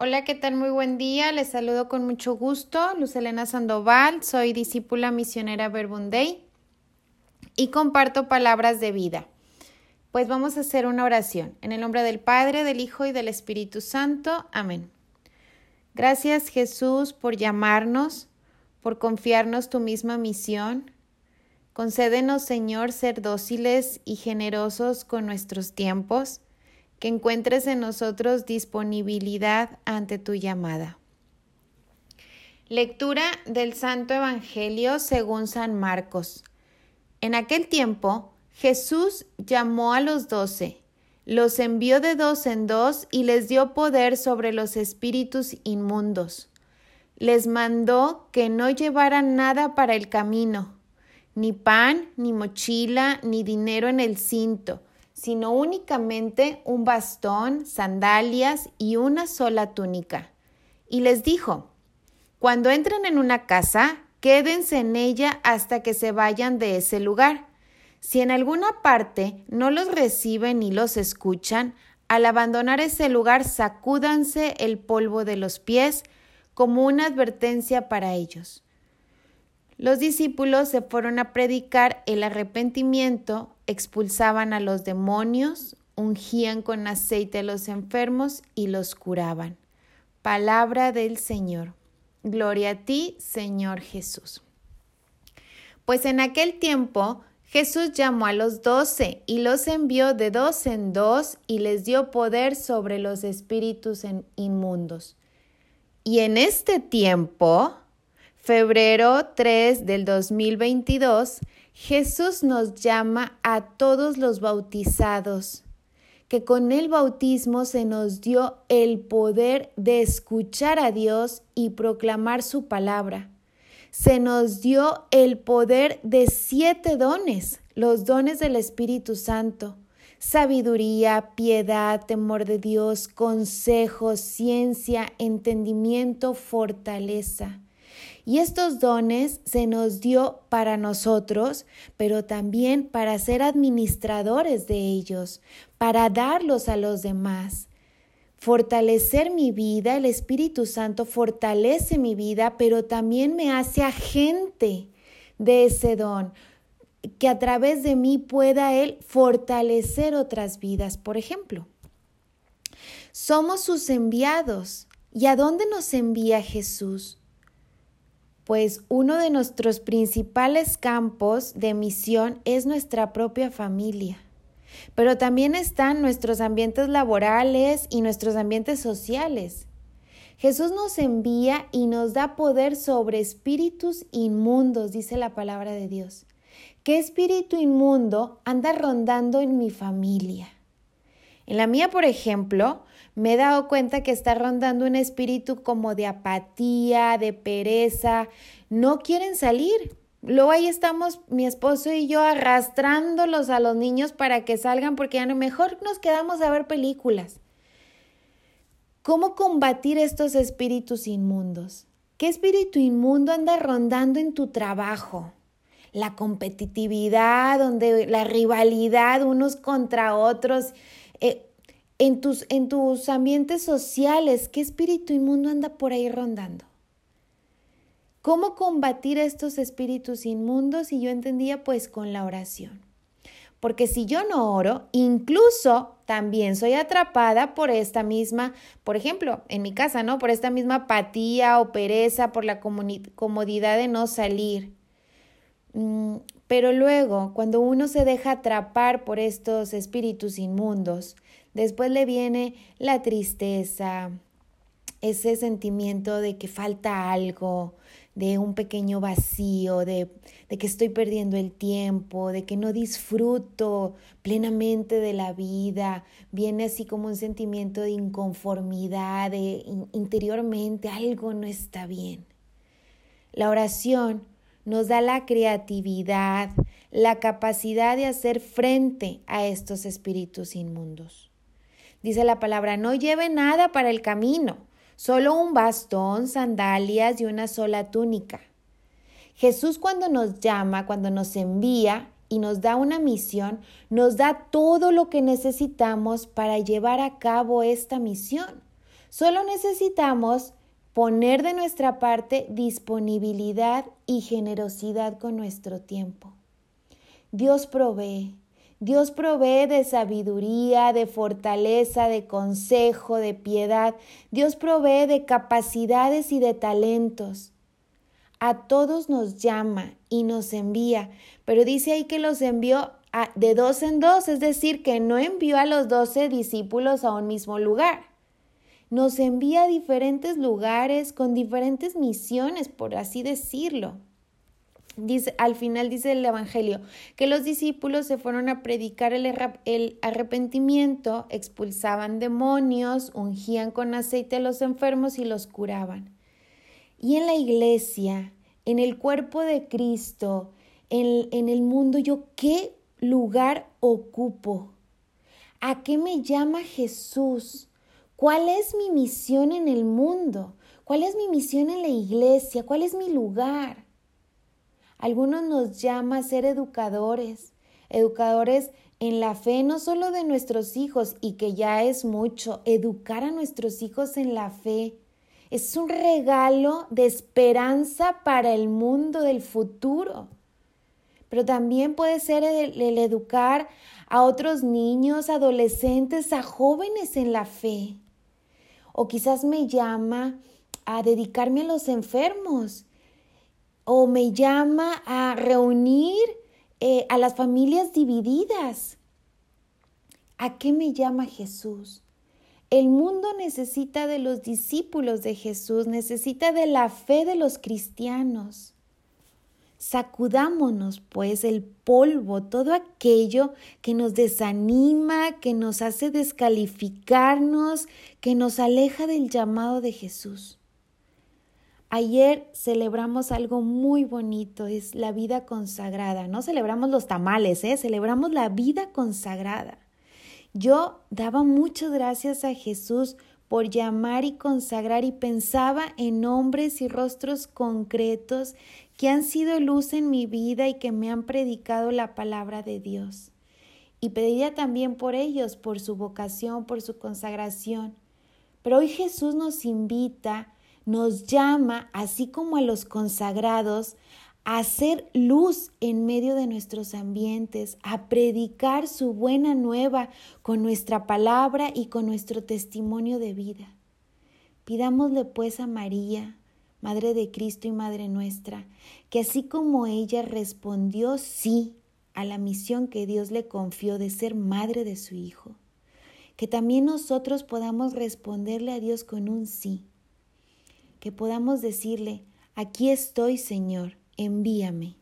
Hola, ¿qué tal? Muy buen día. Les saludo con mucho gusto. Luz Elena Sandoval, soy discípula misionera Verbunday y comparto palabras de vida. Pues vamos a hacer una oración. En el nombre del Padre, del Hijo y del Espíritu Santo. Amén. Gracias Jesús por llamarnos, por confiarnos tu misma misión. Concédenos, Señor, ser dóciles y generosos con nuestros tiempos que encuentres en nosotros disponibilidad ante tu llamada. Lectura del Santo Evangelio según San Marcos. En aquel tiempo, Jesús llamó a los doce, los envió de dos en dos y les dio poder sobre los espíritus inmundos. Les mandó que no llevaran nada para el camino, ni pan, ni mochila, ni dinero en el cinto, sino únicamente un bastón, sandalias y una sola túnica. Y les dijo, Cuando entren en una casa, quédense en ella hasta que se vayan de ese lugar. Si en alguna parte no los reciben ni los escuchan, al abandonar ese lugar sacúdanse el polvo de los pies como una advertencia para ellos. Los discípulos se fueron a predicar el arrepentimiento, expulsaban a los demonios, ungían con aceite a los enfermos y los curaban. Palabra del Señor. Gloria a ti, Señor Jesús. Pues en aquel tiempo Jesús llamó a los doce y los envió de dos en dos y les dio poder sobre los espíritus inmundos. Y en este tiempo febrero 3 del 2022, Jesús nos llama a todos los bautizados, que con el bautismo se nos dio el poder de escuchar a Dios y proclamar su palabra. Se nos dio el poder de siete dones, los dones del Espíritu Santo sabiduría, piedad, temor de Dios, consejo, ciencia, entendimiento, fortaleza. Y estos dones se nos dio para nosotros, pero también para ser administradores de ellos, para darlos a los demás. Fortalecer mi vida, el Espíritu Santo fortalece mi vida, pero también me hace agente de ese don, que a través de mí pueda Él fortalecer otras vidas, por ejemplo. Somos sus enviados. ¿Y a dónde nos envía Jesús? Pues uno de nuestros principales campos de misión es nuestra propia familia. Pero también están nuestros ambientes laborales y nuestros ambientes sociales. Jesús nos envía y nos da poder sobre espíritus inmundos, dice la palabra de Dios. ¿Qué espíritu inmundo anda rondando en mi familia? En la mía, por ejemplo, me he dado cuenta que está rondando un espíritu como de apatía, de pereza, no quieren salir. Luego ahí estamos mi esposo y yo arrastrándolos a los niños para que salgan porque ya no mejor nos quedamos a ver películas. ¿Cómo combatir estos espíritus inmundos? ¿Qué espíritu inmundo anda rondando en tu trabajo? La competitividad, donde la rivalidad unos contra otros. Eh, en tus, en tus ambientes sociales, ¿qué espíritu inmundo anda por ahí rondando? ¿Cómo combatir estos espíritus inmundos? Y yo entendía pues con la oración. Porque si yo no oro, incluso también soy atrapada por esta misma, por ejemplo, en mi casa, ¿no? Por esta misma apatía o pereza, por la comodidad de no salir. Mm, pero luego, cuando uno se deja atrapar por estos espíritus inmundos, Después le viene la tristeza, ese sentimiento de que falta algo, de un pequeño vacío, de, de, que estoy perdiendo el tiempo, de que no disfruto plenamente de la vida. Viene así como un sentimiento de inconformidad, de interiormente algo no está bien. La oración nos da la creatividad, la capacidad de hacer frente a estos espíritus inmundos. Dice la palabra, no lleve nada para el camino, solo un bastón, sandalias y una sola túnica. Jesús cuando nos llama, cuando nos envía y nos da una misión, nos da todo lo que necesitamos para llevar a cabo esta misión. Solo necesitamos poner de nuestra parte disponibilidad y generosidad con nuestro tiempo. Dios provee. Dios provee de sabiduría, de fortaleza, de consejo, de piedad. Dios provee de capacidades y de talentos. A todos nos llama y nos envía, pero dice ahí que los envió de dos en dos, es decir, que no envió a los doce discípulos a un mismo lugar. Nos envía a diferentes lugares con diferentes misiones, por así decirlo. Al final dice el Evangelio que los discípulos se fueron a predicar el, el arrepentimiento, expulsaban demonios, ungían con aceite a los enfermos y los curaban. Y en la iglesia, en el cuerpo de Cristo, en, en el mundo, yo qué lugar ocupo? ¿A qué me llama Jesús? ¿Cuál es mi misión en el mundo? ¿Cuál es mi misión en la iglesia? ¿Cuál es mi lugar? Algunos nos llama a ser educadores, educadores en la fe no solo de nuestros hijos, y que ya es mucho, educar a nuestros hijos en la fe. Es un regalo de esperanza para el mundo del futuro pero también puede ser el, educar a otros niños, adolescentes, a jóvenes en la fe. O quizás me llama a dedicarme a los enfermos. O me llama a reunir eh, a las familias divididas. ¿A qué me llama Jesús? El mundo necesita de los discípulos de Jesús, necesita de la fe de los cristianos. Sacudámonos, pues, el polvo, todo aquello que nos desanima, que nos hace descalificarnos, que nos aleja del llamado de Jesús. Ayer celebramos algo muy bonito, es la vida consagrada. No celebramos los tamales, ¿eh? celebramos la vida consagrada. Yo daba muchas gracias a Jesús por llamar y consagrar y pensaba en hombres y rostros concretos que han sido luz en mi vida y que me han predicado la palabra de Dios. Y pedía también por ellos, por su vocación, por su consagración. Pero hoy Jesús nos invita, nos llama, así como a los consagrados, a hacer luz en medio de nuestros ambientes, a predicar su buena nueva con nuestra palabra y con nuestro testimonio de vida. Pidámosle pues a María, Madre de Cristo y Madre nuestra, que así como ella respondió sí a la misión que Dios le confió de ser madre de su Hijo, que también nosotros podamos responderle a Dios con un sí, que podamos decirle, aquí estoy Señor, envíame.